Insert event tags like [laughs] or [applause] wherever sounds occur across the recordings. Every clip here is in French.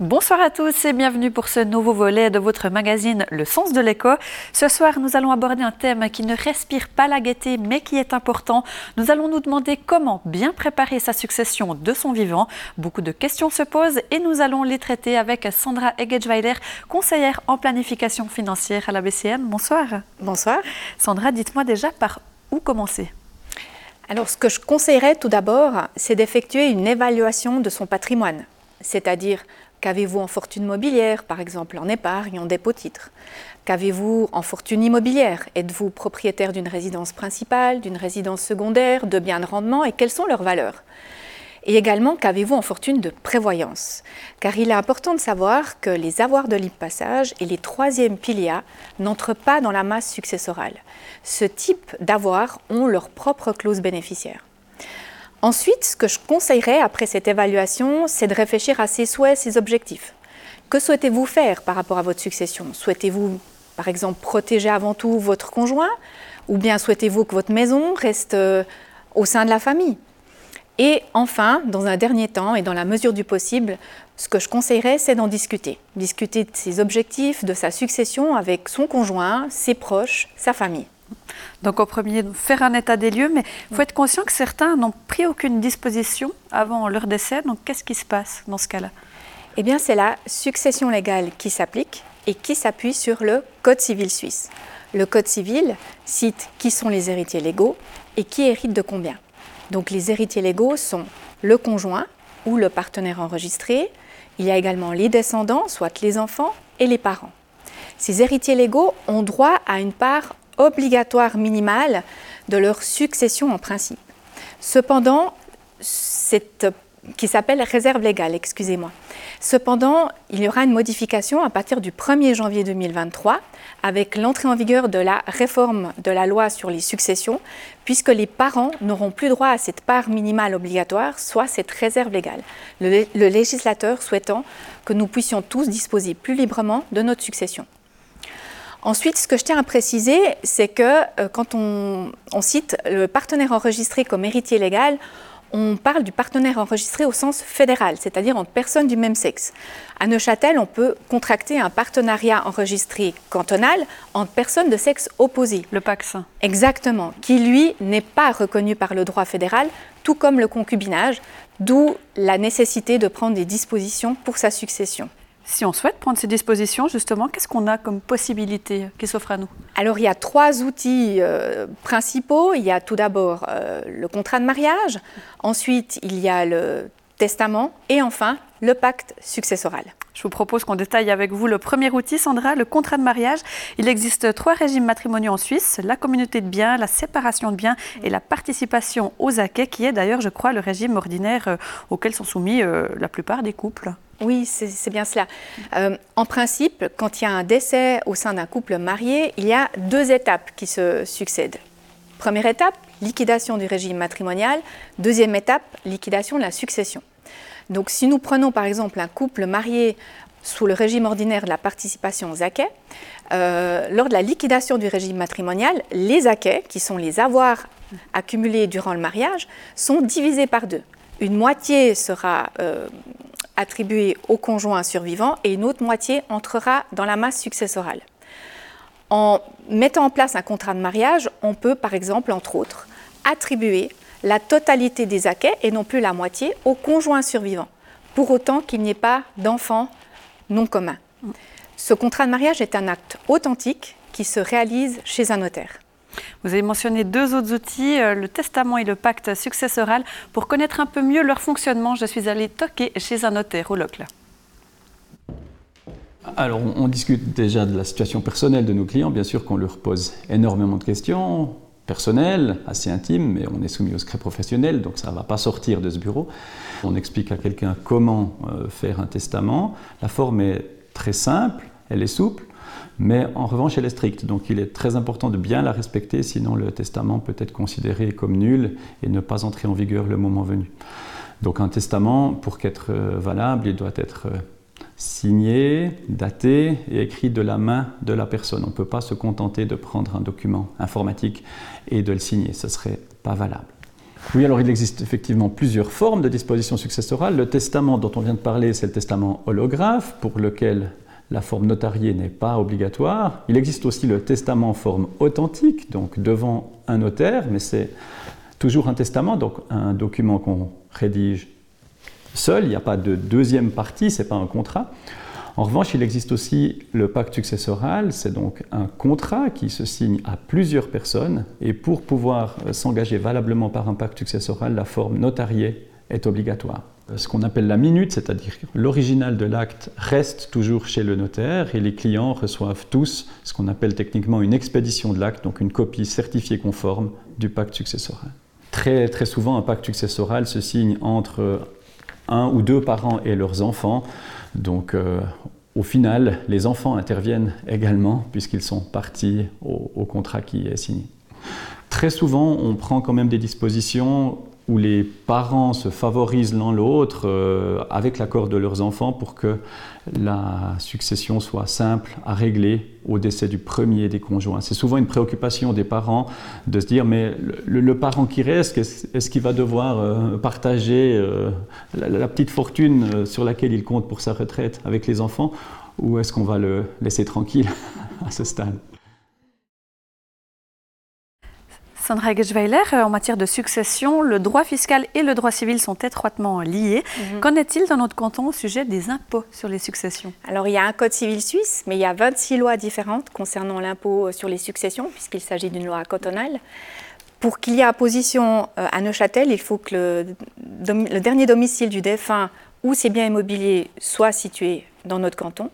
Bonsoir à tous et bienvenue pour ce nouveau volet de votre magazine Le sens de l'écho. Ce soir, nous allons aborder un thème qui ne respire pas la gaieté mais qui est important. Nous allons nous demander comment bien préparer sa succession de son vivant. Beaucoup de questions se posent et nous allons les traiter avec Sandra Egedschweiler, conseillère en planification financière à la BCM. Bonsoir. Bonsoir. Sandra, dites-moi déjà par où commencer? Alors, ce que je conseillerais tout d'abord, c'est d'effectuer une évaluation de son patrimoine, c'est-à-dire Qu'avez-vous en fortune mobilière, par exemple en épargne, en dépôt-titre Qu'avez-vous en fortune immobilière? Êtes-vous propriétaire d'une résidence principale, d'une résidence secondaire, de biens de rendement? Et quelles sont leurs valeurs? Et également, qu'avez-vous en fortune de prévoyance? Car il est important de savoir que les avoirs de libre passage et les troisièmes piliers n'entrent pas dans la masse successorale. Ce type d'avoirs ont leur propre clause bénéficiaire. Ensuite, ce que je conseillerais après cette évaluation, c'est de réfléchir à ses souhaits, ses objectifs. Que souhaitez-vous faire par rapport à votre succession? Souhaitez-vous, par exemple, protéger avant tout votre conjoint? Ou bien souhaitez-vous que votre maison reste euh, au sein de la famille? Et enfin, dans un dernier temps et dans la mesure du possible, ce que je conseillerais, c'est d'en discuter. Discuter de ses objectifs, de sa succession avec son conjoint, ses proches, sa famille. Donc au premier, faire un état des lieux, mais il faut être conscient que certains n'ont pris aucune disposition avant leur décès. Donc qu'est-ce qui se passe dans ce cas-là? Eh bien c'est la succession légale qui s'applique et qui s'appuie sur le Code civil suisse. Le Code civil cite qui sont les héritiers légaux et qui hérite de combien. Donc les héritiers légaux sont le conjoint ou le partenaire enregistré. Il y a également les descendants, soit les enfants et les parents. Ces héritiers légaux ont droit à une part obligatoire minimale de leur succession en principe. Cependant, qui s'appelle réserve légale, excusez-moi. Cependant, il y aura une modification à partir du 1er janvier 2023 avec l'entrée en vigueur de la réforme de la loi sur les successions, puisque les parents n'auront plus droit à cette part minimale obligatoire, soit cette réserve légale, le, le législateur souhaitant que nous puissions tous disposer plus librement de notre succession. Ensuite, ce que je tiens à préciser, c'est que euh, quand on, cite le partenaire enregistré comme héritier légal, on parle du partenaire enregistré au sens fédéral, c'est-à-dire entre personnes du même sexe. À Neuchâtel, on peut contracter un partenariat enregistré cantonal entre personnes de sexe opposé. Le PAX. Exactement, qui lui n'est pas reconnu par le droit fédéral, tout comme le concubinage, d'où la nécessité de prendre des dispositions pour sa succession. Si on souhaite prendre ces dispositions, justement, qu'est-ce qu'on a comme possibilité qui s'offre à nous Alors, il y a trois outils euh, principaux. Il y a tout d'abord euh, le contrat de mariage, ensuite, il y a le testament et enfin, le pacte successoral. Je vous propose qu'on détaille avec vous le premier outil, Sandra, le contrat de mariage. Il existe trois régimes matrimoniaux en Suisse, la communauté de biens, la séparation de biens et la participation aux acquets, qui est d'ailleurs, je crois, le régime ordinaire euh, auquel sont soumis la plupart des couples. Oui, c'est bien cela. Euh, en principe, quand il y a un décès au sein d'un couple marié, il y a deux étapes qui se succèdent. Première étape, liquidation du régime matrimonial. Deuxième étape, liquidation de la succession. Donc si nous prenons par exemple un couple marié sous le régime ordinaire de la participation aux acquets, euh, lors de la liquidation du régime matrimonial, les acquets, qui sont les avoirs accumulés durant le mariage, sont divisés par deux. Une moitié sera euh, attribuée au conjoint survivant et une autre moitié entrera dans la masse successorale. En mettant en place un contrat de mariage, on peut par exemple, entre autres, attribuer la totalité des acquets et non plus la moitié au conjoint survivant, pour autant qu'il n'y ait pas d'enfants non communs. Ce contrat de mariage est un acte authentique qui se réalise chez un notaire. Vous avez mentionné deux autres outils, euh, le testament et le pacte successoral. Pour connaître un peu mieux leur fonctionnement, je suis allée toquer chez un notaire au Locle. Alors, on discute déjà de la situation personnelle de nos clients. Bien sûr qu'on leur pose énormément de questions personnelles, assez intimes, mais on est soumis au secret professionnel, donc ça ne va pas sortir de ce bureau. On explique à quelqu'un comment euh, faire un testament. La forme est très simple, elle est souple mais en revanche elle est stricte. Donc il est très important de bien la respecter, sinon le testament peut être considéré comme nul et ne pas entrer en vigueur le moment venu. Donc un testament, pour qu'être euh, valable, il doit être euh, signé, daté et écrit de la main de la personne. On ne peut pas se contenter de prendre un document informatique et de le signer, ce serait pas valable. Oui, alors il existe effectivement plusieurs formes de disposition successorale. Le testament dont on vient de parler, c'est le testament holographe, pour lequel la forme notariée n'est pas obligatoire. Il existe aussi le testament en forme authentique, donc devant un notaire, mais c'est toujours un testament, donc un document qu'on rédige seul, il n'y a pas de deuxième partie, ce n'est pas un contrat. En revanche, il existe aussi le pacte successoral, c'est donc un contrat qui se signe à plusieurs personnes, et pour pouvoir euh, s'engager valablement par un pacte successoral, la forme notariée est obligatoire. Ce qu'on appelle la minute, c'est-à-dire l'original de l'acte reste toujours chez le notaire et les clients reçoivent tous ce qu'on appelle techniquement une expédition de l'acte, donc une copie certifiée conforme du pacte successoral. Très, très souvent, un pacte successoral se signe entre un ou deux parents et leurs enfants. Donc, euh, au final, les enfants interviennent également puisqu'ils sont partis au, contrat qui est signé. Très souvent, on prend quand même des dispositions où les parents se favorisent l'un l'autre euh, avec l'accord de leurs enfants pour que la succession soit simple à régler au décès du premier des conjoints. C'est souvent une préoccupation des parents de se dire mais le, parent qui reste, est-ce qu'il va devoir euh, partager euh, la, petite fortune sur laquelle il compte pour sa retraite avec les enfants ou est-ce qu'on va le laisser tranquille [laughs] à ce stade? Sandra Geschweiler, euh, en matière de succession, le droit fiscal et le droit civil sont étroitement liés. Mhm. Qu'en est-il dans notre canton au sujet des impôts sur les successions? Alors, il y a un code civil suisse, mais il y a 26 lois différentes concernant l'impôt sur les successions, puisqu'il s'agit d'une loi cantonale. Pour qu'il y ait apposition euh, à Neuchâtel, il faut que le, le dernier domicile du défunt ou ses biens immobiliers soit situé dans notre canton.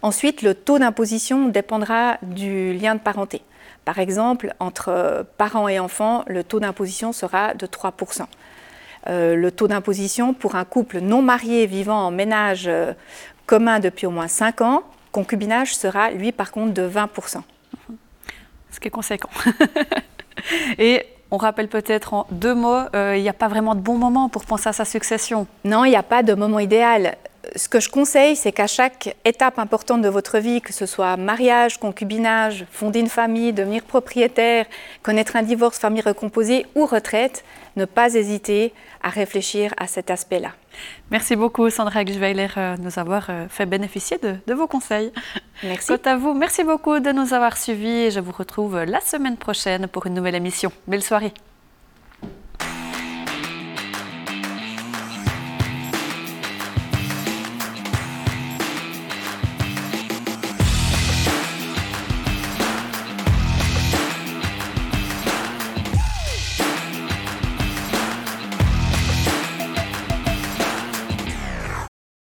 Ensuite, le taux d'imposition dépendra du lien de parenté. Par exemple, entre parents et enfants, le taux d'imposition sera de 3%. Euh, le taux d'imposition pour un couple non marié vivant en ménage euh, commun depuis au moins 5 ans, concubinage sera, lui, par contre, de 20%. Ce qui est conséquent. [laughs] et on rappelle peut-être en deux mots, euh, il n'y a pas vraiment de bon moment pour penser à sa succession. Non, il n'y a pas de moment idéal ce que je conseille, c'est qu'à chaque étape importante de votre vie, que ce soit mariage, concubinage, fonder une famille, devenir propriétaire, connaître un divorce, famille recomposée ou retraite, ne pas hésiter à réfléchir à cet aspect-là. Merci beaucoup Sandra Gschweiler euh, de nous avoir euh, fait bénéficier de, de, vos conseils. Merci. Quant à vous, merci beaucoup de nous avoir suivis et je vous retrouve la semaine prochaine pour une nouvelle émission. Belle soirée.